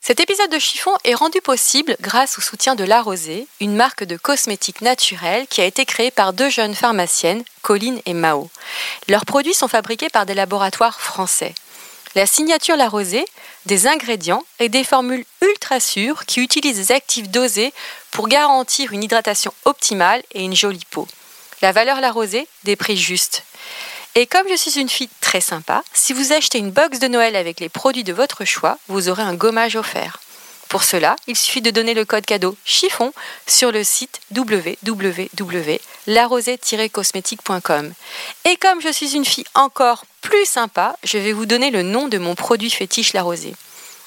Cet épisode de chiffon est rendu possible grâce au soutien de La Rosée, une marque de cosmétiques naturels qui a été créée par deux jeunes pharmaciennes, Colline et Mao. Leurs produits sont fabriqués par des laboratoires français. La signature La Rosée, des ingrédients et des formules ultra sûres qui utilisent des actifs dosés pour garantir une hydratation optimale et une jolie peau. La valeur La Rosée, des prix justes. Et comme je suis une fille très sympa, si vous achetez une box de Noël avec les produits de votre choix, vous aurez un gommage offert. Pour cela, il suffit de donner le code cadeau chiffon sur le site www.larosée-cosmétique.com. Et comme je suis une fille encore plus sympa, je vais vous donner le nom de mon produit fétiche La Rosée.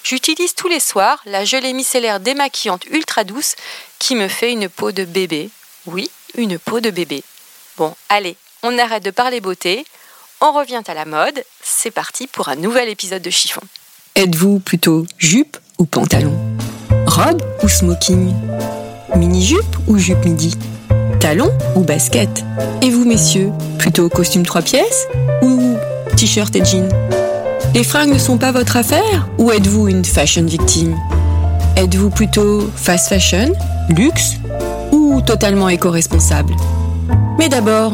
J'utilise tous les soirs la gelée micellaire démaquillante ultra douce qui me fait une peau de bébé. Oui, une peau de bébé. Bon, allez, on arrête de parler beauté, on revient à la mode. C'est parti pour un nouvel épisode de chiffon. Êtes-vous plutôt jupe ou pantalon? Robe ou smoking? Mini-jupe ou jupe midi? Talon ou basket? Et vous, messieurs, plutôt costume trois pièces ou t-shirt et jean Les fringues ne sont pas votre affaire ou êtes-vous une fashion victime? Êtes-vous plutôt fast fashion, luxe ou totalement éco-responsable? Mais d'abord,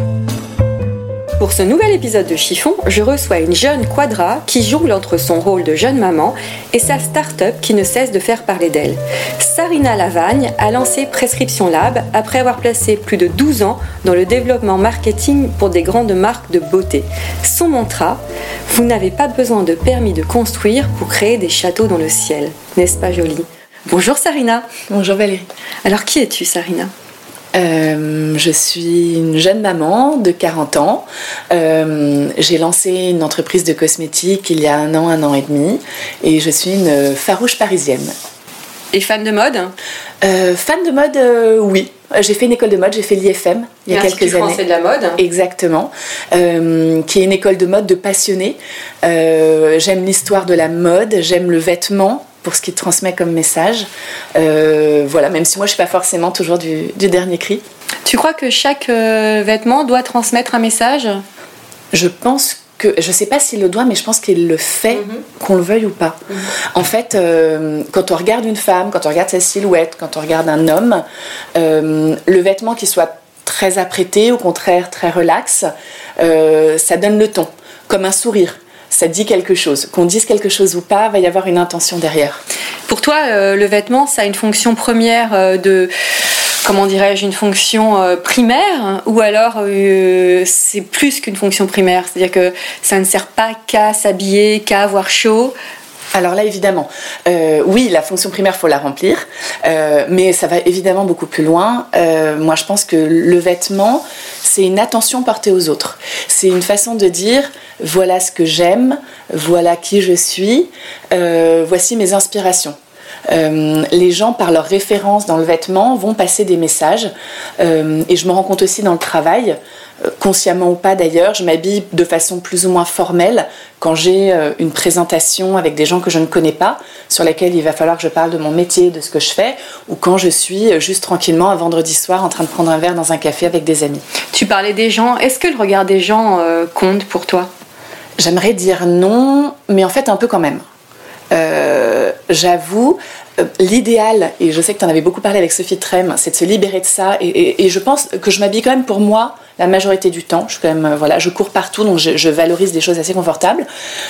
Pour ce nouvel épisode de Chiffon, je reçois une jeune quadra qui jongle entre son rôle de jeune maman et sa start-up qui ne cesse de faire parler d'elle. Sarina Lavagne a lancé Prescription Lab après avoir placé plus de 12 ans dans le développement marketing pour des grandes marques de beauté. Son mantra Vous n'avez pas besoin de permis de construire pour créer des châteaux dans le ciel. N'est-ce pas joli Bonjour Sarina. Bonjour Valérie. Alors qui es-tu Sarina? Euh, je suis une jeune maman de 40 ans. Euh, j'ai lancé une entreprise de cosmétiques il y a un an, un an et demi, et je suis une farouche parisienne. Et fan de mode? Euh, Fan de mode, oui. J'ai fait une école de mode, j'ai fait l'IFM il y a quelques années. français de la mode. Exactement. qui est une école de mode de passionnés. j'aime l'histoire de la mode, j'aime le vêtement, pour ce qu'il transmet comme message. Euh, voilà, même si moi je suis pas forcément toujours du, dernier cri. Tu crois que chaque euh, vêtement doit transmettre un message? Je pense que, je sais pas s'il le doit, mais je pense qu'il le fait, mhm. qu'on le veuille ou pas. Mhm. En fait, euh, quand on regarde une femme, quand on regarde sa silhouette, quand on regarde un homme, le vêtement qui soit très apprêté, au contraire très relax, ça donne le ton, comme un sourire ça dit quelque chose. Qu'on dise quelque chose ou pas, va y avoir une intention derrière. Pour toi, euh, le vêtement, ça a une fonction première euh, de comment dirais-je, une fonction euh, primaire ou alors c'est plus qu'une fonction primaire, c'est-à-dire que ça ne sert pas qu'à s'habiller, qu'à avoir chaud. Alors là, évidemment, oui, la fonction primaire, faut la remplir, mais ça va évidemment beaucoup plus loin. moi, je pense que le vêtement, c'est une attention portée aux autres. C'est une façon de dire, voilà ce que j'aime, voilà qui je suis, euh, voici mes inspirations. Euh, les gens, par leurs références dans le vêtement, vont passer des messages. Euh, et je me rends compte aussi dans le travail, consciemment ou pas d'ailleurs, je m'habille de façon plus ou moins formelle quand j'ai une présentation avec des gens que je ne connais pas, sur laquelle il va falloir que je parle de mon métier, de ce que je fais, ou quand je suis juste tranquillement un vendredi soir en train de prendre un verre dans un café avec des amis. Tu parlais des gens, est-ce que le regard des gens compte pour toi? J'aimerais dire non, mais en fait un peu quand même. Euh, j'avoue, euh, l'idéal, et je sais que tu en avais beaucoup parlé avec Sophie Trem, c'est de se libérer de ça. Et, je pense que je m'habille quand même pour moi la majorité du temps. Je, suis quand même, euh, voilà, je cours partout, donc je, valorise des choses assez confortables.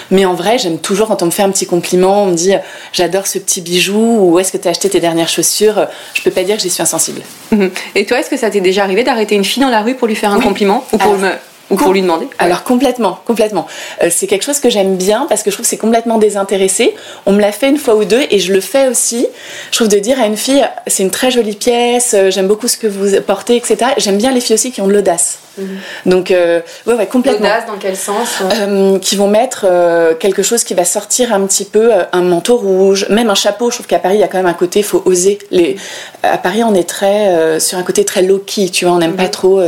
Mais en vrai, j'aime toujours quand on me fait un petit compliment, on me dit j'adore ce petit bijou, ou où est-ce que tu as acheté tes dernières chaussures Je peux pas dire que j'y suis insensible. Mhm. Et toi, est-ce que ça t'est déjà arrivé d'arrêter une fille dans la rue pour lui faire un compliment ou pour me ou pour lui demander Alors complètement, complètement. Euh, c'est quelque chose que j'aime bien parce que je trouve que c'est complètement désintéressé. On me l'a fait une fois ou deux et je le fais aussi. Je trouve de dire à une fille, c'est une très jolie pièce, euh, j'aime beaucoup ce que vous portez, etc. J'aime bien les filles aussi qui ont de l'audace. Mhm. Donc, euh, ouais, ouais, complètement. L'audace, dans quel sens Qui vont mettre quelque chose qui va sortir un petit peu, un manteau rouge, même un chapeau. Je trouve qu'à Paris, il y a quand même un côté, il faut oser. Les... À Paris, on est très sur un côté très low-key, tu vois, on n'aime pas mhm. trop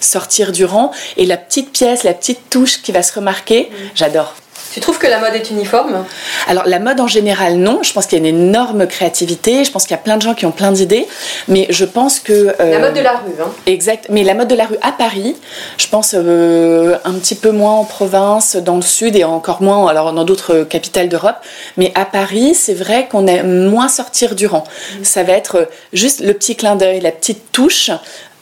sortir du rang. Et la petite pièce, la petite touche qui va se remarquer, j'adore. Tu trouves que la mode est uniforme? Alors la mode en général non, je pense qu'il y a une énorme créativité, je pense qu'il y a plein de gens qui ont plein d'idées, mais je pense que... Euh, la mode de la rue. Hein. Exact, mais la mode de la rue à Paris, je pense euh, un petit peu moins en province, dans le sud et encore moins alors dans d'autres capitales d'Europe, mais à Paris c'est vrai qu'on aime moins sortir du rang. Mm. Ça va être juste le petit clin d'œil, la petite touche.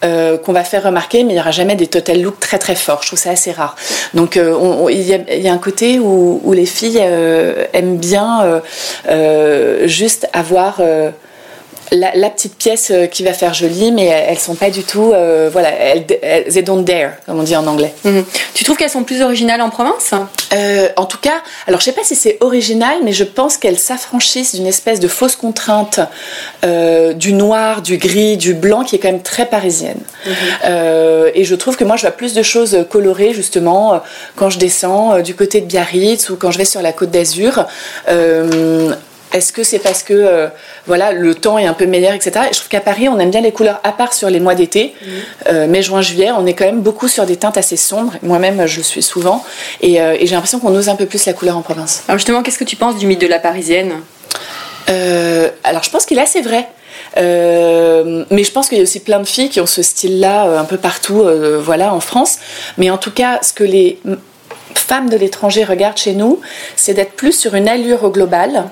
Euh, qu'on va faire remarquer, mais il n'y aura jamais des total looks très très forts. Je trouve ça assez rare. Donc euh, il y, a un côté où, les filles euh, aiment bien juste avoir la, petite pièce euh, qui va faire joli, mais elles sont pas du tout, euh, voilà, elles, elles, don't dare, comme on dit en anglais. Mhm. Tu trouves qu'elles sont plus originales en province? Euh, En tout cas, alors je sais pas si c'est original, mais je pense qu'elles s'affranchissent d'une espèce de fausse contrainte du noir, du gris, du blanc, qui est quand même très parisienne. Mhm. et je trouve que moi, je vois plus de choses colorées justement quand je descends du côté de Biarritz ou quand je vais sur la Côte d'Azur. Est-ce que c'est parce que euh, voilà le temps est un peu meilleur, etc. je trouve qu'à Paris, on aime bien les couleurs, à part sur les mois d'été, mm. euh, mai, juin, juillet, on est quand même beaucoup sur des teintes assez sombres. Moi-même, je le suis souvent. Et, euh, j'ai l'impression qu'on ose un peu plus la couleur en province. Alors justement, qu'est-ce que tu penses du mythe de la parisienne? Alors je pense qu'il est assez vrai. mais je pense qu'il y a aussi plein de filles qui ont ce style-là un peu partout, voilà, en France. Mais en tout cas, ce que les femmes de l'étranger regardent chez nous, c'est d'être plus sur une allure au global, mhm.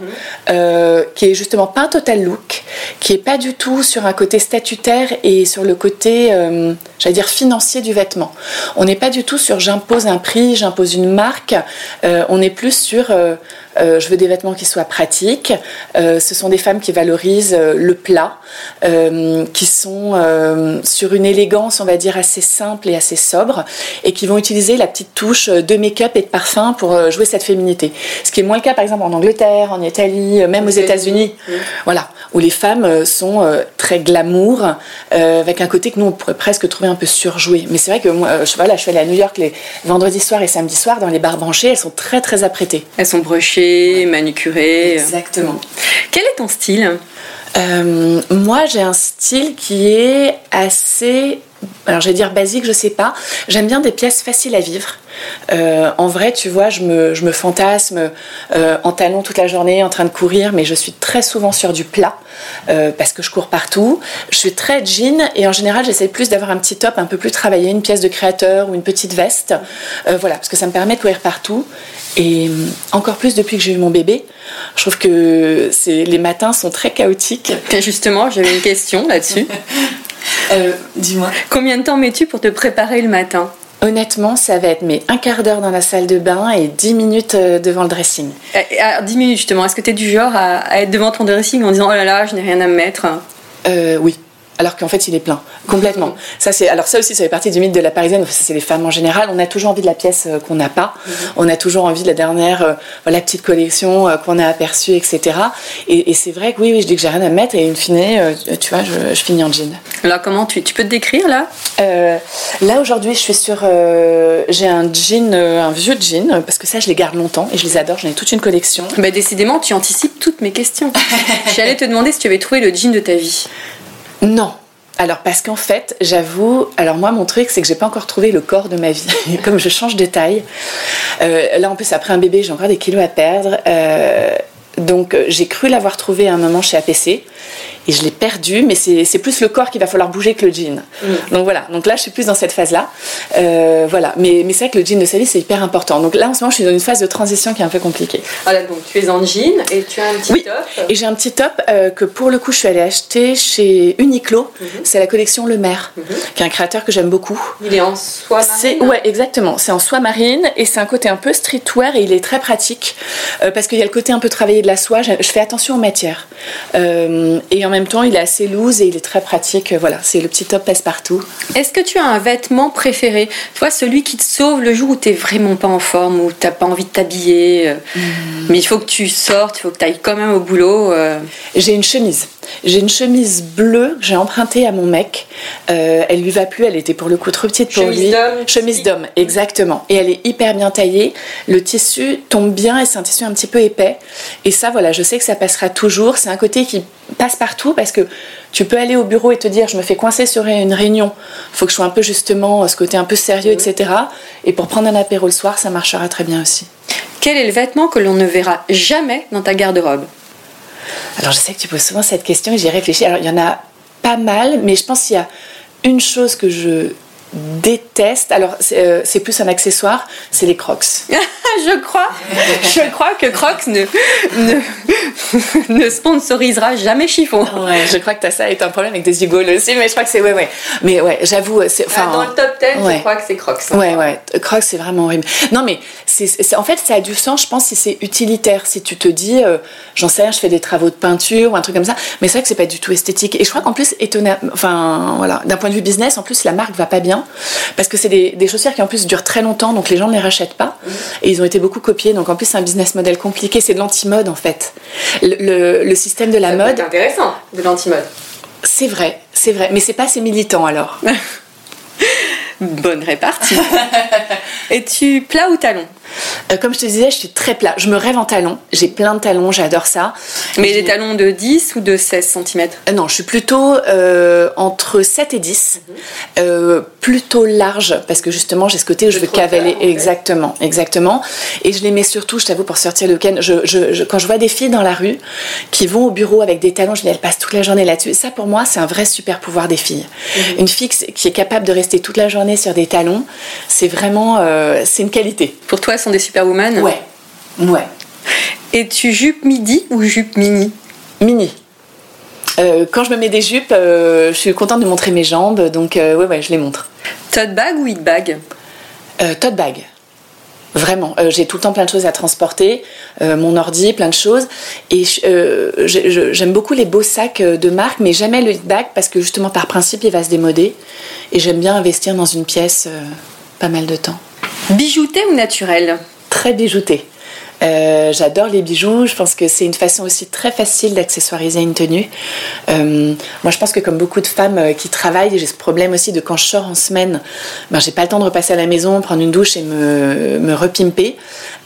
euh, qui est justement pas un total look, qui est pas du tout sur un côté statutaire et sur le côté, euh, j'allais dire, financier du vêtement. On n'est pas du tout sur j'impose un prix, j'impose une marque, euh, on est plus sur euh, je veux des vêtements qui soient pratiques. Euh, ce sont des femmes qui valorisent euh, le plat, qui sont sur une élégance, on va dire, assez simple et assez sobre, et qui vont utiliser la petite touche de make-up et de parfum pour jouer cette féminité. Ce qui est moins le cas, par exemple, en Angleterre, en Italie, même aux États-Unis, voilà, où les femmes sont très glamour, avec un côté que nous, on pourrait presque trouver un peu surjoué. Mais c'est vrai que moi, je, voilà, je suis allée à New York les vendredis soirs et samedis soirs, dans les bars branchés, elles sont très, très apprêtées. Elles sont brochées manucuré. Exactement. Quel est ton style? Euh, Moi, j'ai un style qui est assez alors j'allais dire basique, je sais pas. J'aime bien des pièces faciles à vivre. Euh, en vrai, tu vois, je me, je me fantasme euh, en talons toute la journée, en train de courir, mais je suis très souvent sur du plat euh, parce que je cours partout. Je suis très jean et en général, j'essaie plus d'avoir un petit top un peu plus travaillé, une pièce de créateur ou une petite veste. voilà, parce que ça me permet de courir partout. Et encore plus depuis que j'ai eu mon bébé, je trouve que les matins sont très chaotiques. Et justement, j'avais une question là-dessus. Euh, dis-moi. Combien de temps mets-tu pour te préparer le matin? Honnêtement, ça va être mes un quart d'heure dans la salle de bain et 10 minutes euh, devant le dressing. 10 minutes justement, est-ce que tu es du genre à, être devant ton dressing en disant oh là là, je n'ai rien à me mettre? Euh, Oui alors qu'en fait il est plein complètement. Ça c'est alors ça aussi ça fait partie du mythe de la parisienne. C'est les femmes en général. On a toujours envie de la pièce euh, qu'on n'a pas. Mhm. On a toujours envie de la dernière, euh, la petite collection euh, qu'on a aperçue, etc. Et, c'est vrai que oui, oui, je dis que j'ai rien à mettre et in fine, tu vois, je, finis en jean. Alors comment tu, tu peux te décrire là? Là aujourd'hui, je suis sur, j'ai un jean, un vieux jean parce que ça je les garde longtemps et je les adore. J'en ai toute une collection. Bah décidément, tu anticipes toutes mes questions. J'allais te demander si tu avais trouvé le jean de ta vie. Non. Alors parce qu'en fait, j'avoue, alors moi mon truc c'est que j'ai pas encore trouvé le corps de ma vie. Comme je change de taille, euh, là en plus après un bébé j'ai encore des kilos à perdre. Euh, donc j'ai cru l'avoir trouvé à un moment chez APC et je l'ai perdu, mais c'est plus le corps qu'il va falloir bouger que le jean. Mm. Donc voilà, donc là je suis plus dans cette phase-là. Euh, voilà, mais, mais c'est vrai que le jean de sa vie c'est hyper important. Donc là en ce moment je suis dans une phase de transition qui est un peu compliquée. Voilà, donc tu es en jean et tu as un petit oui. top. Et j'ai un petit top euh, que pour le coup je suis allée acheter chez Uniqlo. Mm-hmm. C'est la collection Le Maire, mm-hmm. qui est un créateur que j'aime beaucoup. Il est en soie marine. Ouais, exactement. C'est en soie marine et c'est un côté un peu streetwear et il est très pratique euh, parce qu'il y a le côté un peu travaillé de la soie. Je fais attention aux matières. et en même temps, il est assez loose et il est très pratique. Voilà, c'est le petit top passe-partout. Est-ce que tu as un vêtement préféré? Toi, celui qui te sauve le jour où tu n'es vraiment pas en forme, où tu n'as pas envie de t'habiller, euh, hmm. mais il faut que tu sortes, il faut que tu ailles quand même au boulot. Euh. J'ai une chemise. J'ai une chemise bleue que j'ai empruntée à mon mec. Euh, elle lui va plus, elle était pour le coup trop petite pour chemise lui. D'homme, chemise d'homme, exactement. Et elle est hyper bien taillée. Le tissu tombe bien et c'est un tissu un petit peu épais. Et ça, voilà, je sais que ça passera toujours. C'est un côté qui passe partout parce que tu peux aller au bureau et te dire je me fais coincer sur une réunion, il faut que je sois un peu justement ce côté un peu sérieux, etc. Et pour prendre un apéro le soir, ça marchera très bien aussi. Quel est le vêtement que l'on ne verra jamais dans ta garde-robe? Alors je sais que tu poses souvent cette question et j'y réfléchi. Alors il y en a pas mal, mais je pense qu'il y a une chose que je déteste, alors euh, c'est plus un accessoire, c'est les crocs. je crois, je crois que Crocs ne, ne, sponsorisera jamais chiffon. Ouais, je crois que as ça est un problème avec des Hugols aussi, mais je crois que c'est ouais ouais. Mais ouais, j'avoue, c'est enfin dans le top 10, je crois que c'est Crocs. Hein. Ouais ouais, Crocs c'est vraiment horrible. Non mais c'est en fait ça a du sens, je pense si c'est utilitaire, si tu te dis euh, j'en sais rien, je fais des travaux de peinture ou un truc comme ça, mais c'est vrai que c'est pas du tout esthétique et je crois qu'en plus étonnant enfin voilà, d'un point de vue business, en plus la marque va pas bien parce que c'est des, chaussures qui en plus durent très longtemps, donc les gens ne les rachètent pas. Et ils ont été beaucoup copiés, donc en plus c'est un business model compliqué, c'est de l'anti-mode en fait. Le, système de la mode. C'est intéressant, de l'anti-mode. C'est vrai, c'est vrai, mais c'est pas assez militant alors. Bonne répartie. Es-tu plat ou talon euh, Comme je te disais, je suis très plat. Je me rêve en talon. J'ai plein de talons, j'adore ça. Mais des talons de 10 ou de 16 cm euh, Non, je suis plutôt euh, entre 7 et 10. Mhm. plutôt large, parce que justement, j'ai ce côté où je veux cavaler. Exactement, exactement. Et je les mets surtout, je t'avoue, pour sortir le week-end. Je, quand je vois des filles dans la rue qui vont au bureau avec des talons, je me dis, elles passent toute la journée là-dessus. Ça, pour moi, c'est un vrai super pouvoir des filles. Mhm. Une fille qui est capable de rester toute la journée sur des talons, c'est vraiment c'est une qualité. Pour toi, sont des superwoman Ouais, ouais. Et tu jupe midi ou jupe mini Mini. Euh, quand je me mets des jupes, euh, je suis contente de montrer mes jambes, donc ouais, ouais, je les montre. Tote bag ou hit bag Tote bag. Vraiment, euh, j'ai tout le temps plein de choses à transporter, euh, mon ordi, plein de choses. Et euh, j'aime beaucoup les beaux sacs de marque, mais jamais le bag parce que justement par principe il va se démoder. Et j'aime bien investir dans une pièce pas mal de temps. Bijouté ou naturel Très bijouté. Euh, j'adore les bijoux. Je pense que c'est une façon aussi très facile d'accessoiriser une tenue. Euh, moi, je pense que comme beaucoup de femmes euh, qui travaillent, j'ai ce problème aussi de quand je sors en semaine, ben, j'ai pas le temps de repasser à la maison, prendre une douche et me, me repimper.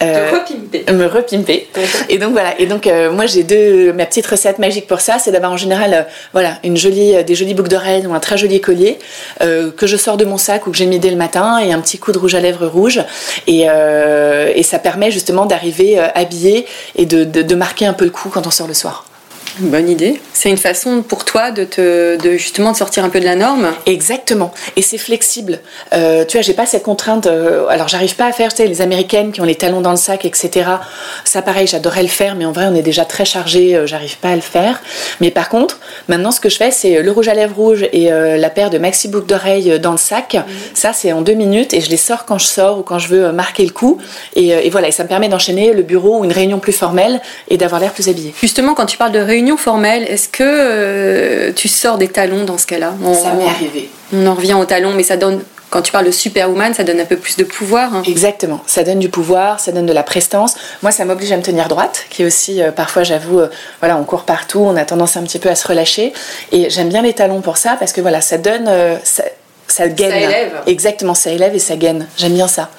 Repimper. Me repimper. et donc voilà. Et donc moi, j'ai deux ma petite recette magique pour ça, c'est d'avoir en général voilà une jolie des jolies boucles d'oreilles ou un très joli collier que je sors de mon sac ou que j'ai mis dès le matin et un petit coup de rouge à lèvres rouge et, et ça permet justement d'arriver euh, habillé et de, marquer un peu le coup quand on sort le soir. Bonne idée. C'est une façon pour toi de te, de justement de sortir un peu de la norme. Exactement. Et c'est flexible. Euh, tu vois, j'ai pas cette contrainte. Euh, alors, j'arrive pas à faire, tu sais, les américaines qui ont les talons dans le sac, etc. Ça, pareil, j'adorais le faire, mais en vrai, on est déjà très chargé. Euh, j'arrive pas à le faire. Mais par contre, maintenant, ce que je fais, c'est le rouge à lèvres rouge et la paire de maxi boucles d'oreilles dans le sac. Mhm. Ça, c'est en deux minutes et je les sors quand je sors ou quand je veux marquer le coup. Et, et voilà, et ça me permet d'enchaîner le bureau ou une réunion plus formelle et d'avoir l'air plus habillé. Justement, quand tu parles de réunion formelle, est-ce que euh, tu sors des talons dans ce cas-là? Ça m'est arrivé. On en revient aux talons, mais ça donne quand tu parles de superwoman, ça donne un peu plus de pouvoir. Hein. Exactement, ça donne du pouvoir, ça donne de la prestance. Moi, ça m'oblige à me tenir droite, qui est aussi, euh, parfois, j'avoue, euh, voilà, on court partout, on a tendance un petit peu à se relâcher. Et j'aime bien les talons pour ça, parce que voilà, ça donne, ça gaine. Ça élève. Exactement, ça élève et ça gaine. J'aime bien ça.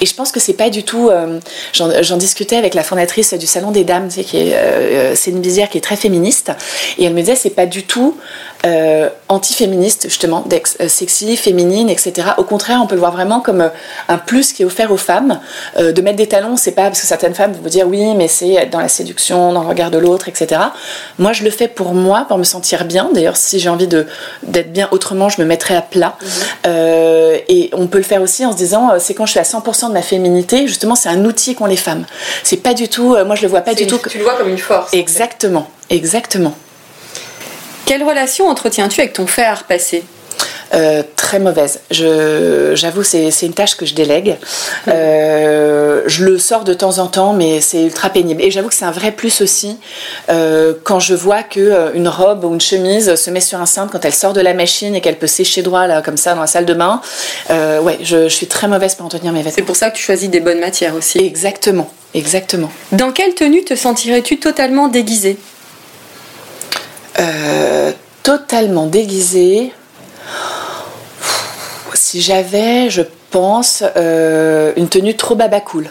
Et je pense que c'est pas du tout. euh, J'en discutais avec la fondatrice du Salon des Dames, tu sais, qui est euh, Céline Bizière, qui est très féministe. Et elle me disait, c'est pas du tout euh, anti-féministe, justement, euh, sexy, féminine, etc. Au contraire, on peut le voir vraiment comme euh, un plus qui est offert aux femmes. Euh, de mettre des talons, c'est pas parce que certaines femmes vont vous dire oui, mais c'est être dans la séduction, dans le regard de l'autre, etc. Moi, je le fais pour moi, pour me sentir bien. D'ailleurs, si j'ai envie d'être bien autrement, je me mettrai à plat. Euh, et on peut le faire aussi en se disant, c'est quand je suis à 100% de ma féminité, justement, c'est un outil qu'ont les femmes. C'est pas du tout, moi je le vois pas du tout. Tu le vois comme une force. Exactement, exactement. Quelle relation entretiens-tu avec ton frère passé? Euh, très mauvaise. J'avoue, c'est, c'est une tâche que je délègue. Euh, je le sors de temps en temps, mais c'est ultra pénible. Et j'avoue que c'est un vrai plus aussi euh, quand je vois que euh, une robe ou une chemise se met sur un cintre quand elle sort de la machine et qu'elle peut sécher droit là comme ça dans la salle de bain. Ouais, je, je suis très mauvaise pour entretenir mes C'est vêtements. pour ça que tu choisis des bonnes matières aussi. Exactement, exactement. Dans quelle tenue te sentirais-tu totalement déguisée? Euh, totalement déguisée. Si j'avais, je pense, euh, une tenue trop babacool.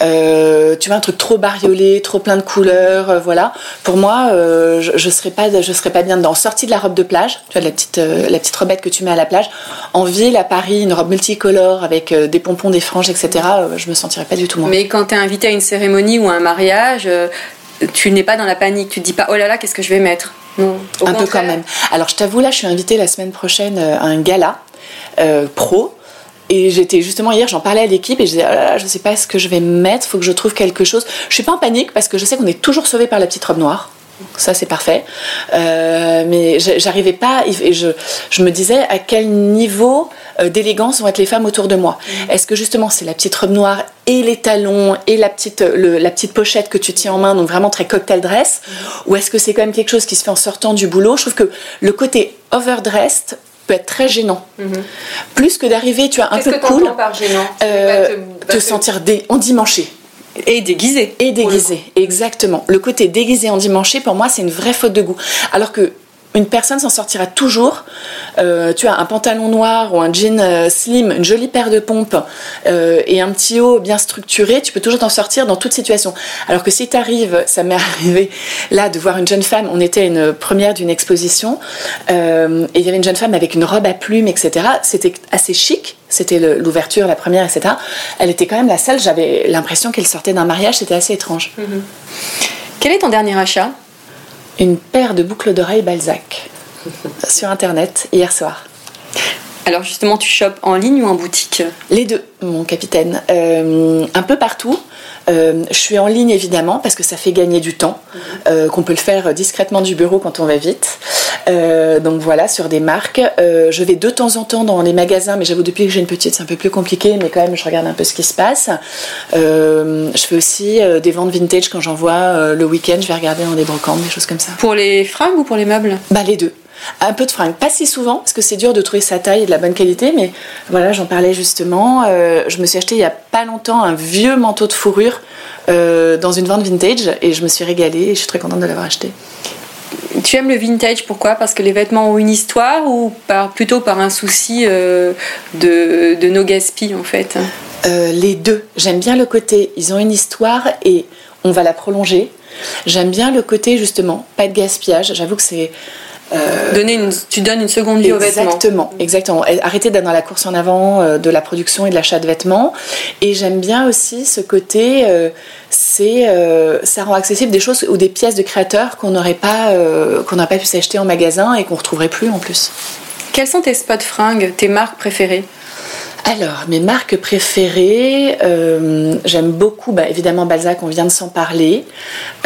Euh, tu vois un truc trop bariolé, trop plein de couleurs, voilà. Pour moi, je, je serais pas, je serais pas bien dedans. Sortie de la robe de plage, tu vois la petite, la petite robette que tu mets à la plage. En ville, à Paris, une robe multicolore avec des pompons, des franges, etc. je me sentirais pas du tout moi. Mais quand tu es invité à une cérémonie ou à un mariage, tu n'es pas dans la panique. Tu te dis pas, oh là là, qu'est-ce que je vais mettre? Non. Un peu quand même. Alors je t'avoue là, je suis invitée la semaine prochaine euh, à un gala euh, pro. Et j'étais justement hier, j'en parlais à l'équipe et je disais, oh là là, je sais pas ce que je vais mettre, faut que je trouve quelque chose. Je suis pas en panique parce que je sais qu'on est toujours sauvé par la petite robe noire. Ça c'est parfait. Euh, mais j'a- j'arrivais pas et je, je me disais à quel niveau euh, d'élégance vont être les femmes autour de moi? Est-ce que justement c'est la petite robe noire et les talons et la petite, le- la petite pochette que tu tiens en main, donc vraiment très cocktail dress, ou est-ce que c'est quand même quelque chose qui se fait en sortant du boulot? Je trouve que le côté overdressed peut être très gênant. Plus que d'arriver, tu as un peu que cool, par gênant? Euh, te sentir dé- endimanché. Et déguisé. Et déguisé, exactement. Le côté déguisé endimanché, pour moi, c'est une vraie faute de goût. Alors que une personne s'en sortira toujours. Euh, tu as un pantalon noir ou un jean euh, slim, une jolie paire de pompes euh, et un petit haut bien structuré, tu peux toujours t'en sortir dans toute situation. Alors que si tu arrives, ça m'est arrivé là de voir une jeune femme, on était à une première d'une exposition, et il y avait une jeune femme avec une robe à plumes, etc. C'était assez chic, c'était l'ouverture, la première, etc. Elle était quand même la seule, j'avais l'impression qu'elle sortait d'un mariage, c'était assez étrange. Quel est ton dernier achat? Une paire de boucles d'oreilles Balzac sur internet hier soir. Alors justement, tu chopes en ligne ou en boutique? Les deux, mon capitaine. Euh, un peu partout. Euh, je suis en ligne évidemment parce que ça fait gagner du temps, euh, qu'on peut le faire discrètement du bureau quand on va vite. Euh, donc voilà, sur des marques. Euh, je vais de temps en temps dans les magasins, mais j'avoue depuis que j'ai une petite, c'est un peu plus compliqué, mais quand même je regarde un peu ce qui se passe. Euh, je fais aussi euh, des ventes vintage quand j'en vois euh, le week-end, je vais regarder dans des brocantes, des choses comme ça. Pour les fringues ou pour les meubles? Bah les deux. Un peu de fringues, pas si souvent parce que c'est dur de trouver sa taille et de la bonne qualité, mais voilà, j'en parlais justement. Euh, je me suis acheté il y a pas longtemps un vieux manteau de fourrure euh, dans une vente vintage et je me suis régalée et je suis très contente de l'avoir acheté. Tu aimes le vintage, pourquoi? Parce que les vêtements ont une histoire ou par, plutôt par un souci euh, de, de no gaspille en fait? Les deux. J'aime bien le côté, ils ont une histoire et on va la prolonger. J'aime bien le côté justement, pas de gaspillage. J'avoue que c'est Donner une, Tu donnes une seconde vie aux vêtements. Exactement, exactement. Arrêter d'être dans la course en avant euh, de la production et de l'achat de vêtements. Et j'aime bien aussi ce côté, euh, c'est, euh, ça rend accessible des choses ou des pièces de créateurs qu'on n'aurait pas, euh, qu'on n'aurait pas pu s'acheter en magasin et qu'on retrouverait plus en plus. Quels sont tes spots fringues, tes marques préférées? Alors, mes marques préférées, euh, j'aime beaucoup, bah, évidemment Balzac, on vient de s'en parler.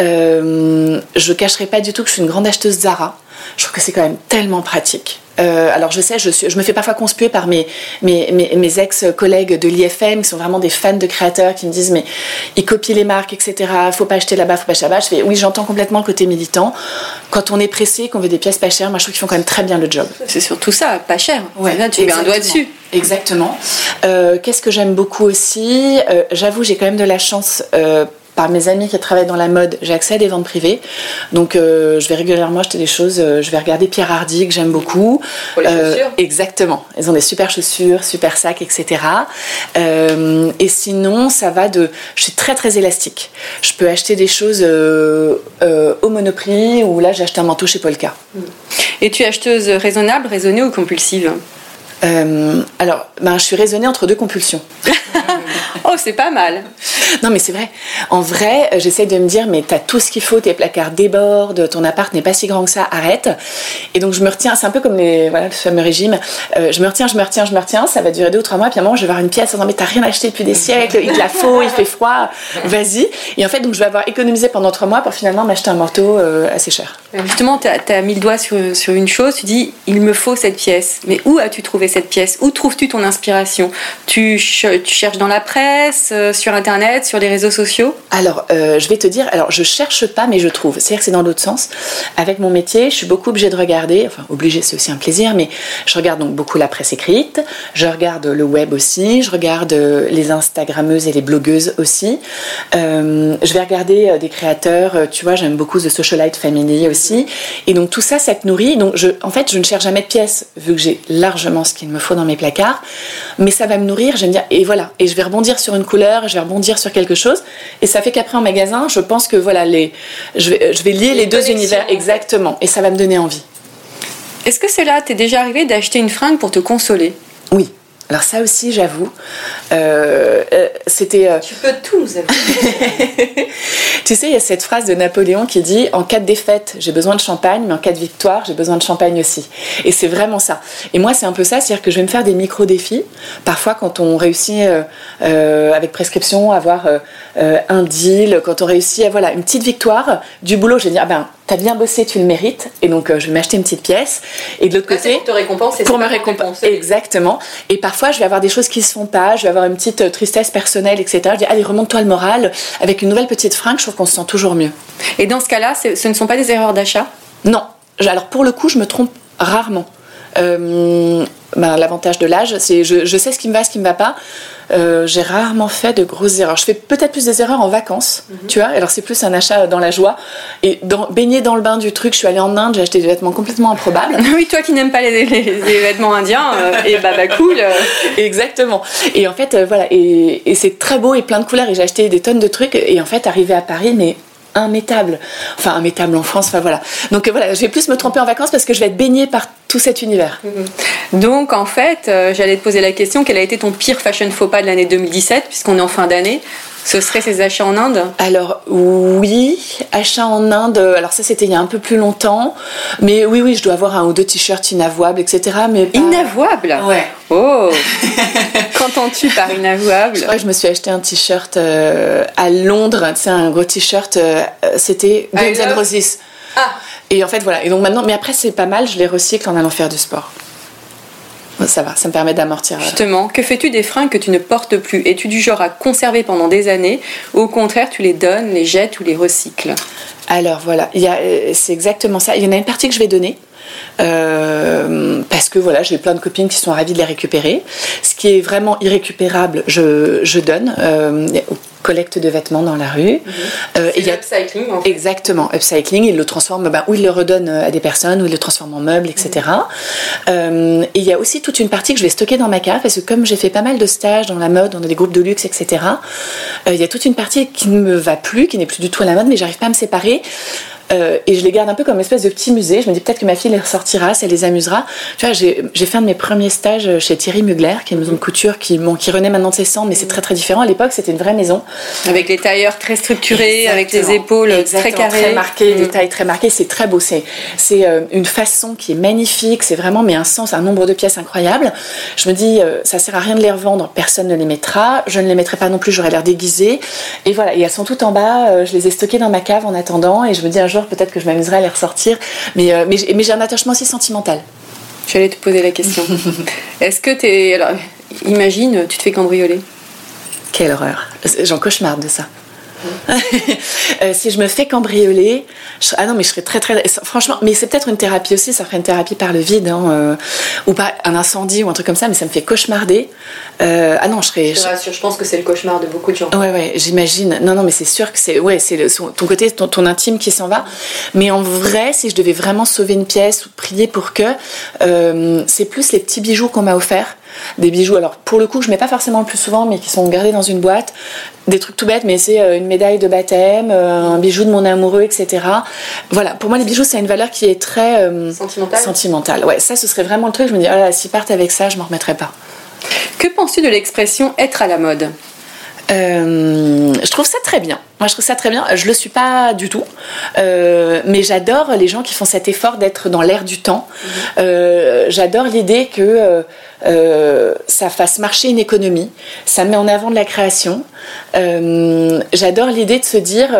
Euh, je cacherai pas du tout que je suis une grande acheteuse Zara. Je trouve que c'est quand même tellement pratique. Euh, alors je sais, je, suis, je me fais parfois conspuer par mes, mes, mes, mes ex-collègues de l'IFM qui sont vraiment des fans de créateurs qui me disent mais ils copient les marques, etc. Faut pas acheter là-bas, faut pas acheter là-bas. Je fais oui, j'entends complètement le côté militant. Quand on est pressé, qu'on veut des pièces pas chères, moi je trouve qu'ils font quand même très bien le job. C'est surtout ça, pas cher. Là, tu mets un doigt exactement. dessus. Exactement. Euh, Qu'est-ce que j'aime beaucoup aussi? Euh, J'avoue, j'ai quand même de la chance. Euh, par mes amis qui travaillent dans la mode, j'ai accès à des ventes privées. Donc je vais régulièrement acheter des choses. je vais regarder Pierre Hardy que j'aime beaucoup. Pour les chaussures. Exactement. Ils ont des super chaussures, super sacs, etc. et sinon, ça va de. Je suis très très élastique. Je peux acheter des choses au Monoprix ou là j'ai acheté un manteau chez Polka. Et tu es acheteuse raisonnable, raisonnée ou compulsive? Euh, alors, ben, je suis raisonnée entre deux compulsions. oh, c'est pas mal. Non, mais c'est vrai. En vrai, euh, j'essaie de me dire, mais t'as tout ce qu'il faut, tes placards débordent, ton appart n'est pas si grand que ça, arrête. Et donc, je me retiens, c'est un peu comme les, voilà, le fameux régime. Euh, je me retiens, je me retiens, je me retiens, ça va durer deux ou trois mois, puis à un moment, je vais avoir une pièce, non, mais t'as rien acheté depuis des siècles, il te la faut, il fait froid, vas-y. Et en fait, donc, je vais avoir économisé pendant trois mois pour finalement m'acheter un manteau assez cher. Justement, tu as, mis le doigt sur, sur une chose, tu dis, il me faut cette pièce. Mais où as-tu trouvé cette pièce? Où trouves-tu ton inspiration? Tu, tu, cherches dans la presse, euh, sur Internet, sur les réseaux sociaux Alors, euh, je vais te dire, alors je cherche pas, mais je trouve. C'est-à-dire que c'est dans l'autre sens. Avec mon métier, je suis beaucoup obligée de regarder, enfin, obligée, c'est aussi un plaisir, mais je regarde donc beaucoup la presse écrite, je regarde le web aussi, je regarde euh, les Instagrammeuses et les blogueuses aussi. je vais regarder des créateurs, tu vois, j'aime beaucoup The Socialite Family aussi. Et donc tout ça, ça te nourrit. Donc en fait, je ne cherche jamais de pièces, vu que j'ai largement ce qu'il me faut dans mes placards. Mais ça va me nourrir, je vais me dire, et voilà. Et je vais rebondir sur une couleur, je vais rebondir sur quelque chose. Et ça fait qu'après en magasin, je pense que voilà, les, je, vais, je vais lier les, deux univers exactement. Et ça va me donner envie. Est-ce que c'est là, t'es déjà arrivé d'acheter une fringue pour te consoler? Oui. Alors ça aussi, j'avoue, euh, euh, c'était... Euh, tu peux tout nous Tu sais, il y a cette phrase de Napoléon qui dit « En cas de défaite, j'ai besoin de champagne, mais en cas de victoire, j'ai besoin de champagne aussi. » Et c'est vraiment ça. Et moi, c'est un peu ça, c'est-à-dire que je vais me faire des micro-défis. Parfois, quand on réussit avec prescription à avoir un deal, quand on réussit à voilà, une petite victoire du boulot, je vais dire ah ben, t'as bien bossé, tu le mérites, et donc euh, je vais m'acheter une petite pièce. Et de l'autre côté, pour te récompenser, pour me récompenser, exactement. Et parfois, je vais avoir des choses qui se font pas, je vais avoir une petite euh, tristesse personnelle, etc. Je dis allez, remonte-toi le moral. Avec une nouvelle petite fringue, je trouve qu'on se sent toujours mieux. Et dans ce cas-là, ce ne sont pas des erreurs d'achat? Non. Alors pour le coup, je me trompe rarement. Euh, ben, l'avantage de l'âge, c'est je, je, sais ce qui me va, ce qui me va pas. Euh, j'ai rarement fait de grosses erreurs. Je fais peut-être plus des erreurs en vacances, mhm. tu vois. Alors c'est plus un achat dans la joie. Et dans, baigner dans le bain du truc, je suis allée en Inde, j'ai acheté des vêtements complètement improbables. oui, toi qui n'aimes pas les, vêtements indiens, euh, et bah, bah cool. Exactement. Et en fait, voilà, et, et c'est très beau et plein de couleurs. Et j'ai acheté des tonnes de trucs. Et en fait, arrivé à Paris, mais immétable. Enfin, immétable en France, enfin voilà. Donc euh, voilà, je vais plus me tromper en vacances parce que je vais être baignée par tout cet univers. Mhm. Donc en fait, euh, j'allais te poser la question, quel a été ton pire fashion faux pas de l'année 2017, puisqu'on est en fin d'année? Ce serait ces achats en Inde Alors oui, achats en Inde, alors ça c'était il y a un peu plus longtemps, mais oui, oui, je dois avoir un ou deux t-shirts inavouables, etc. Mais Inavouables Ouais. Oh Qu'entends-tu par inavouable Je crois que je me suis acheté un t-shirt euh, à Londres, c'est un gros t-shirt, euh, c'était Guns N' Roses. Ah Et en fait voilà, et donc maintenant, mais après c'est pas mal, je les recycle en allant faire du sport ça va, ça me permet d'amortir. Euh. Justement, que fais-tu des fringues que tu ne portes plus? Es-tu du genre à conserver pendant des années? Ou au contraire tu les donnes, les jettes ou les recycles? Alors voilà, euh, c'est exactement ça. Il y en a une partie que je vais donner. Euh, parce que voilà, j'ai plein de copines qui sont ravies de les récupérer. Ce qui est vraiment irrécupérable, je, je donne collecte de vêtements dans la rue. Mhm. Euh, il y a upcycling. En fait. Exactement, upcycling. Ils le transforment, ben, ou ils le redonnent euh, à des personnes, ou ils le transforment en meubles, etc. Mhm. Euh, et il y a aussi toute une partie que je vais stocker dans ma cave, parce que comme j'ai fait pas mal de stages dans la mode, dans des groupes de luxe, etc. il y a toute une partie qui ne me va plus, qui n'est plus du tout à la mode, mais j'arrive pas à me séparer. Euh, et je les garde un peu comme une espèce de petit musée. Je me dis peut-être que ma fille les ressortira, ça les amusera. Tu vois, j'ai fait un de mes premiers stages chez Thierry Mugler, qui est une maison de couture qui, bon, qui renaît maintenant de ses cendres, mais c'est très très différent. À l'époque, c'était une vraie maison. Avec les tailleurs très structurés, avec les épaules très carrées. Très marquées, les mm. tailles très marquées. C'est très beau. C'est euh, une façon qui est magnifique. C'est vraiment, mais un sens, un nombre de pièces incroyable. Je me dis, euh, ça sert à rien de les revendre. Personne ne les mettra. Je ne les mettrai pas non plus. J'aurais l'air déguisée. Et voilà. Et elles sont toutes en bas. je les ai stockées dans ma cave en attendant. Et je me dis un jour, peut-être que je m'amuserai à les ressortir. Mais, euh, mais, mais j'ai un attachement aussi sentimental. J'allais te poser la question. Est-ce que tu es. Alors, imagine, tu te fais cambrioler? Quelle horreur. J'en cauchemarde de ça. Euh, si je me fais cambrioler, ah non, mais je serais très très. Franchement, mais c'est peut-être une thérapie aussi, ça ferait une thérapie par le vide, hein, euh, ou pas un incendie ou un truc comme ça, mais ça me fait cauchemarder. Euh, ah non, je serais. Je, je pense que c'est le cauchemar de beaucoup de gens. Ouais, ouais, j'imagine. Non, non, mais c'est sûr que c'est ouais, c'est ton côté, ton, ton, intime qui s'en va. Mais en vrai, si je devais vraiment sauver une pièce ou prier pour que, c'est plus les petits bijoux qu'on m'a offerts des bijoux. Alors pour le coup, je mets pas forcément le plus souvent, mais qui sont gardés dans une boîte. Des trucs tout bêtes, mais c'est euh, une médaille de baptême, euh, un bijou de mon amoureux, etc. Voilà, pour moi les bijoux, c'est une valeur qui est très euh, sentimentale. sentimentale. Ouais, ça, ce serait vraiment le truc. Je me dis, oh là, s'ils partent avec ça, je m'en remettrai pas. Que penses-tu de l'expression être à la mode? Euh, je trouve ça très bien. Moi, je trouve ça très bien. Je le suis pas du tout, euh, mais j'adore les gens qui font cet effort d'être dans l'air du temps. Mhm. Euh, j'adore l'idée que ça fasse marcher une économie. Ça met en avant de la création. j'adore l'idée de se dire,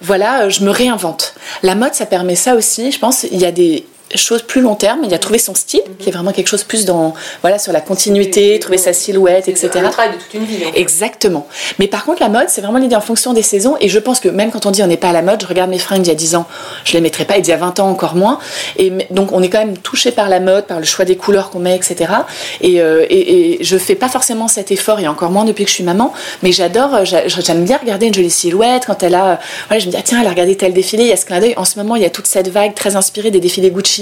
voilà, je me réinvente. La mode, ça permet ça aussi. Je pense, il y a des chose plus long terme, il a trouvé son style, qui est vraiment quelque chose plus dans, voilà, sur la continuité, trouver sa silhouette, etc. C'est travail de toute une vie. Exactement. Mais par contre, la mode, c'est vraiment l'idée en fonction des saisons, et je pense que même quand on dit on n'est pas à la mode, je regarde mes fringues d'il y a 10 ans, je les mettrais pas, et d'il y a 20 ans encore moins, et donc on est quand même touché par la mode, par le choix des couleurs qu'on met, etc. Et, euh, et, et, je fais pas forcément cet effort, et encore moins depuis que je suis maman, mais j'adore, j'aime bien regarder une jolie silhouette, quand elle a, voilà, je me dis, ah, tiens, elle a regardé tel défilé, il y a ce clin d'œil, en ce moment, il y a toute cette vague très inspirée des défilés Gucci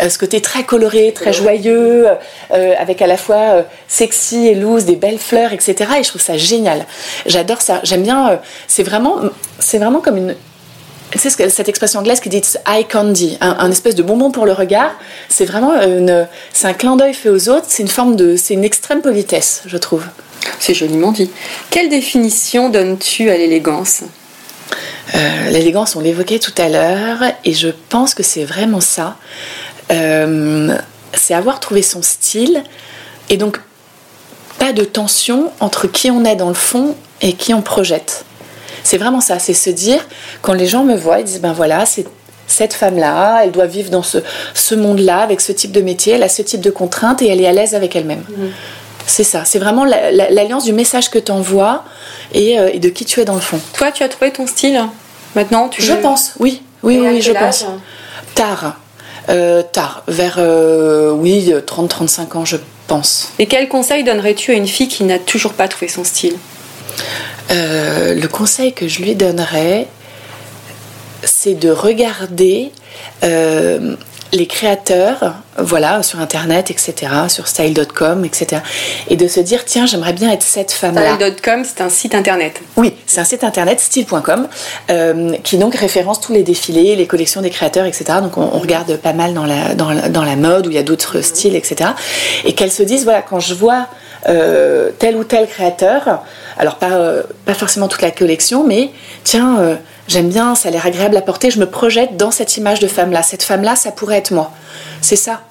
euh, ce côté très coloré, très joyeux, euh, avec à la fois euh, sexy et loose, des belles fleurs, etc. Et je trouve ça génial. J'adore ça. J'aime bien. c'est vraiment, c'est vraiment comme une, c'est cette expression anglaise qui dit eye candy, un, espèce de bonbon pour le regard. C'est vraiment une, c'est un clin d'œil fait aux autres. C'est une forme de, c'est une extrême politesse, je trouve. C'est joliment dit. Quelle définition donnes-tu à l'élégance? Euh, l'élégance, on l'évoquait tout à l'heure, et je pense que c'est vraiment ça. Euh, c'est avoir trouvé son style, et donc pas de tension entre qui on est dans le fond et qui on projette. C'est vraiment ça, c'est se dire, quand les gens me voient, ils disent, ben voilà, c'est cette femme-là, elle doit vivre dans ce, monde-là, avec ce type de métier, elle a ce type de contraintes et elle est à l'aise avec elle-même. Mmh. C'est ça, c'est vraiment l'alliance du message que tu envoies euh, et, de qui tu es dans le fond. Toi, tu as trouvé ton style maintenant tu... Je pense, oui. Oui, oui, je pense. Tard. Euh, tard, vers euh, oui, 30-35 ans, je pense. Et quel conseil donnerais-tu à une fille qui n'a toujours pas trouvé son style? Le conseil que je lui donnerais, c'est de regarder les créateurs, voilà, sur Internet, etc., sur style.com, etc., et de se dire, tiens, j'aimerais bien être cette femme-là. Style.com, c'est un site Internet. Oui, c'est un site Internet, style.com, euh, qui donc référence tous les défilés, les collections des créateurs, etc. Donc on, regarde pas mal dans la, dans dans la mode, où il y a d'autres styles, etc. Et qu'elles se disent, voilà, quand je vois euh, tel ou tel créateur, alors pas, euh, pas forcément toute la collection, mais tiens j'aime bien, ça a l'air agréable à porter, je me projette dans cette image de femme-là. Cette femme-là, ça pourrait être moi. C'est ça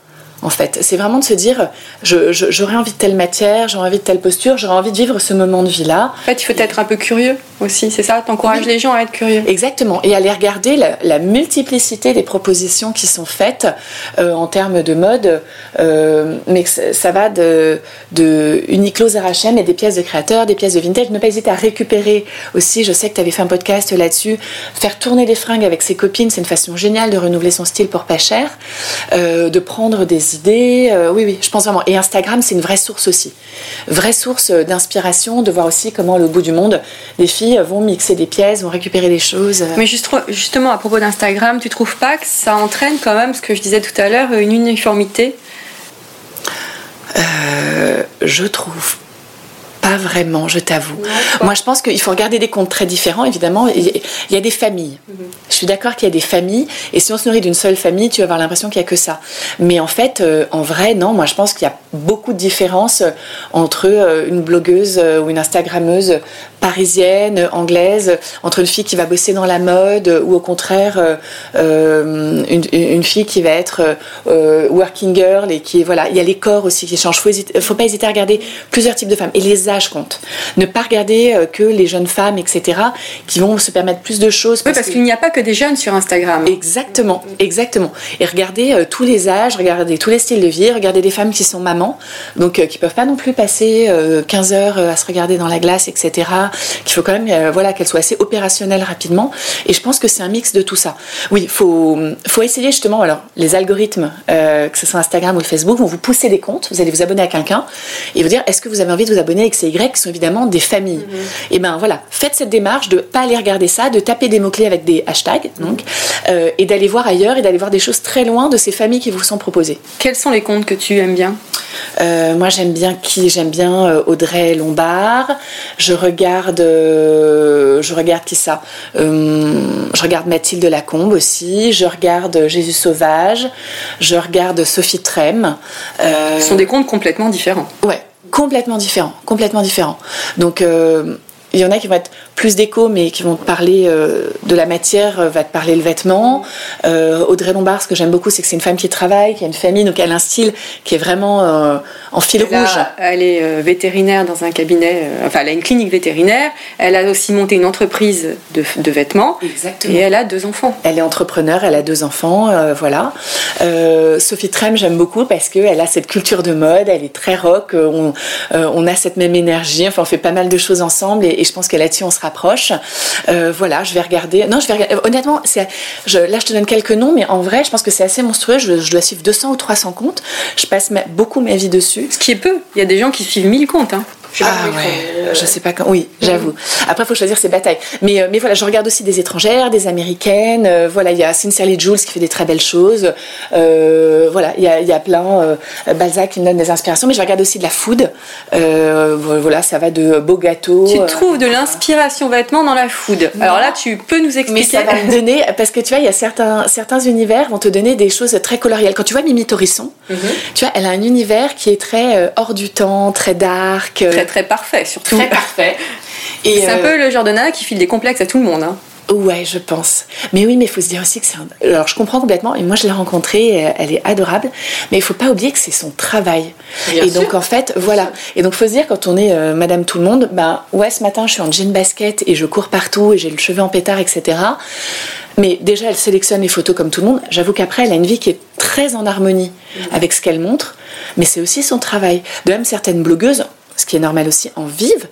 en fait. C'est vraiment de se dire, j'aurais envie de telle matière, j'aurais envie de telle posture, j'aurais envie de vivre ce moment de vie-là. En fait, il faut être un peu curieux aussi, c'est ça? T'encourages les gens à être curieux. Exactement, et aller regarder la, multiplicité des propositions qui sont faites euh, en termes de mode, euh, mais ça va de, de Uniqlo, Zara et des pièces de créateurs, des pièces de vintage. Ne pas hésiter à récupérer aussi, je sais que tu avais fait un podcast là-dessus, faire tourner des fringues avec ses copines, c'est une façon géniale de renouveler son style pour pas cher, euh, de prendre des idées. Euh, oui, oui, je pense vraiment. Et Instagram, c'est une vraie source aussi. Vraie source d'inspiration, de voir aussi comment, le bout du monde, les filles vont mixer des pièces, vont récupérer des choses. Mais justement, à propos d'Instagram, tu trouves pas que ça entraîne quand même, ce que je disais tout à l'heure, une uniformité? Euh, Je trouve pas vraiment, je t'avoue. Moi, je pense qu'il faut regarder des comptes très différents, évidemment. Il y a des familles. Mhm. Je suis d'accord qu'il y a des familles. Et si on se nourrit d'une seule famille, tu vas avoir l'impression qu'il n'y a que ça. Mais en fait, euh, en vrai, non. Moi, je pense qu'il y a beaucoup de différences euh, entre euh, une blogueuse ou une Instagrammeuse parisienne, anglaise, entre une fille qui va bosser dans la mode ou au contraire une, fille qui va être working girl et qui voilà. Il y a les corps aussi qui changent. Il ne faut pas hésiter à regarder plusieurs types de femmes. Et les compte. Ne pas regarder euh, que les jeunes femmes, etc., qui vont se permettre plus de choses. Parce oui, parce qu'il n'y a pas que des jeunes sur Instagram. Exactement, exactement. Et regarder euh, tous les âges, regarder tous les styles de vie, regarder des femmes qui sont mamans donc qui peuvent pas non plus passer 15 heures à se regarder dans la glace, etc. Qu'il faut quand même, voilà, qu'elles soient assez opérationnelles rapidement. Et je pense que c'est un mix de tout ça. Oui, faut faut essayer justement. Alors, les algorithmes, que ce soit Instagram ou Facebook, vont vous pousser des comptes. Vous allez vous abonner à quelqu'un et vous dire est-ce que vous avez envie de vous abonner avec ces Y qui sont évidemment des familles? Mm-hmm. Et ben voilà, faites cette démarche de pas aller regarder ça, de taper des mots clés avec des hashtags, donc, et d'aller voir ailleurs et d'aller voir des choses très loin de ces familles qui vous sont proposées. Quels sont les comptes que tu aimes bien? Euh, Moi, j'aime bien qui? J'aime bien euh, Audrey Lombard. Je regarde, euh, je regarde qui ça? Je regarde Mathilde Lacombe aussi. Je regarde Jésus Sauvage. Je regarde Sophie Trem. Ce sont des comptes complètement différents. Ouais, complètement différents, complètement différents. Donc il y en a qui vont être plus déco, mais qui vont te parler euh, de la matière, euh, va te parler le vêtement. Euh, Audrey Lombard, ce que j'aime beaucoup, c'est que c'est une femme qui travaille, qui a une famille, donc elle a un style qui est vraiment en fil rouge. elle est vétérinaire dans un cabinet, enfin elle a une clinique vétérinaire. Elle a aussi monté une entreprise de, vêtements. Exactement. Et elle a deux enfants. Elle est entrepreneur, elle a deux enfants, voilà. Sophie Trem, j'aime beaucoup parce qu'elle a cette culture de mode, elle est très rock, on, on, a cette même énergie, enfin on fait pas mal de choses ensemble et, et je pense que là-dessus on se Euh, voilà, je vais regarder. Non, je vais regarder. Honnêtement, là, je te donne quelques noms, mais en vrai, je pense que c'est assez monstrueux. Je, je, dois suivre 200 ou 300 comptes. Je passe beaucoup ma vie dessus. Ce qui est peu. Il y a des gens qui suivent 1000 comptes. Hein. Je ah ouais, je sais pas quand. Oui, j'avoue. Après, il faut choisir ses batailles. Mais, euh, mais voilà, je regarde aussi des étrangères, des américaines. Euh, voilà, il y a Sincerely Jules qui fait des très belles choses. Euh, voilà, il y a, y a, plein. Balzac qui me donne des inspirations. Mais je regarde aussi de la food. voilà, ça va de beaux gâteaux. Tu trouves de l'inspiration vêtements dans la food. Alors là, tu peux nous expliquer. Mais ça va me donner, parce que tu vois, il y a certains, certains univers vont te donner des choses très colorielles. Quand tu vois Mimi Torisson, mhm. tu vois, elle a un univers qui est très hors du temps, très dark très parfait surtout. Très parfait. Et c'est un euh, peu le genre de nana qui file des complexes à tout le monde. Hein. Ouais, je pense. Mais oui, mais il faut se dire aussi que c'est un... Alors, je comprends complètement, et moi, je l'ai rencontrée, elle est adorable, mais il faut pas oublier que c'est son travail. et donc, en fait, voilà. Et donc, il faut se dire, quand on est euh, Madame Tout-le-Monde, ben, ouais, ce matin, je suis en jean basket, et je cours partout, et j'ai le cheveu en pétard, etc. Mais déjà, elle sélectionne les photos comme tout le monde. J'avoue qu'après, elle a une vie qui est très en harmonie mmh. avec ce qu'elle montre, mais c'est aussi son travail. De même, certaines blogueuses, ce qui est normal aussi, en vivent,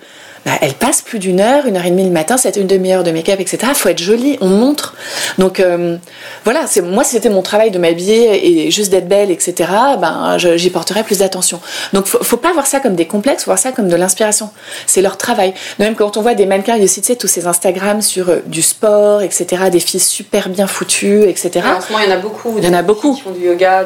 bah, elle passe plus d'une heure, une heure et demie le matin, c'est une demi-heure de make-up, etc. Il faut être jolie, on montre. Donc euh, voilà, c'est moi si c'était mon travail de m'habiller et juste d'être belle, etc. Ben j'y porterais plus d'attention. Donc faut, faut pas voir ça comme des complexes, faut voir ça comme de l'inspiration. C'est leur travail. même quand on voit des mannequins, il y a aussi tu sais, tous ces Instagram sur euh, du sport, etc. Des filles super bien foutues, etc. en ce moment, il y en a beaucoup. Il y en a beaucoup. Qui font du yoga.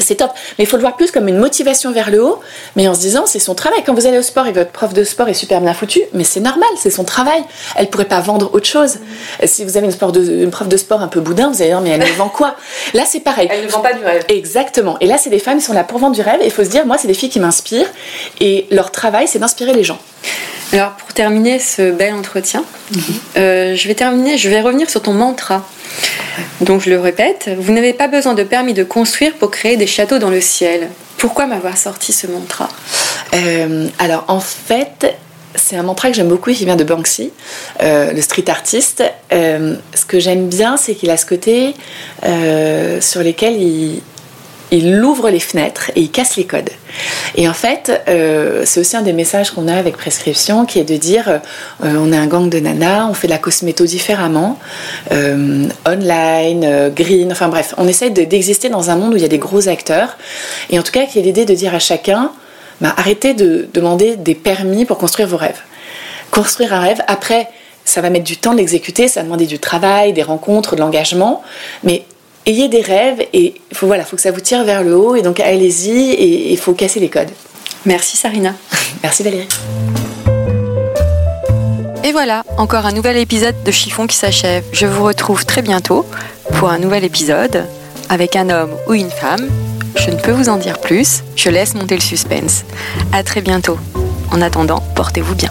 C'est top. Mais il faut le voir plus comme une motivation vers le haut, mais en se disant c'est son travail. Quand vous allez au sport et votre prof de sport est super bien foutu, mais c'est normal, c'est son travail. Elle pourrait pas vendre autre chose. Si vous avez une, sport de, prof de sport un peu boudin, vous allez dire, mais elle vend quoi? Là, c'est pareil. Elle ne vend pas du rêve. Exactement. Et là, c'est des femmes qui sont là pour vendre du rêve. Et il faut se dire, moi, c'est des filles qui m'inspirent. Et leur travail, c'est d'inspirer les gens. Alors, pour terminer ce bel entretien, mhm. euh, je vais terminer, je vais revenir sur ton mantra. Donc, je le répète, vous n'avez pas besoin de permis de construire pour créer des châteaux dans le ciel. Pourquoi m'avoir sorti ce mantra? Euh, Alors, en fait, c'est un mantra que j'aime beaucoup qui vient de Banksy, euh, le street artiste. Euh, ce que j'aime bien, c'est qu'il a ce côté euh, sur lequel il, il, ouvre les fenêtres et il casse les codes. Et en fait, c'est aussi un des messages qu'on a avec Prescription qui est de dire on est un gang de nanas, on fait de la cosméto différemment, online, green, enfin bref, on essaie d'exister dans un monde où il y a des gros acteurs. Et en tout cas, qui est l'idée de dire à chacun bah, arrêtez de demander des permis pour construire vos rêves. Construire un rêve, après, ça va mettre du temps de l'exécuter, ça va demander du travail, des rencontres, de l'engagement, mais ayez des rêves et faut, voilà, faut que ça vous tire vers le haut et donc allez-y et il faut casser les codes. Merci Sarina. Merci Valérie. Et voilà, encore un nouvel épisode de Chiffon qui s'achève. Je vous retrouve très bientôt pour un nouvel épisode avec un homme ou une femme je ne peux vous en dire plus, je laisse monter le suspense. À très bientôt. En attendant, portez-vous bien.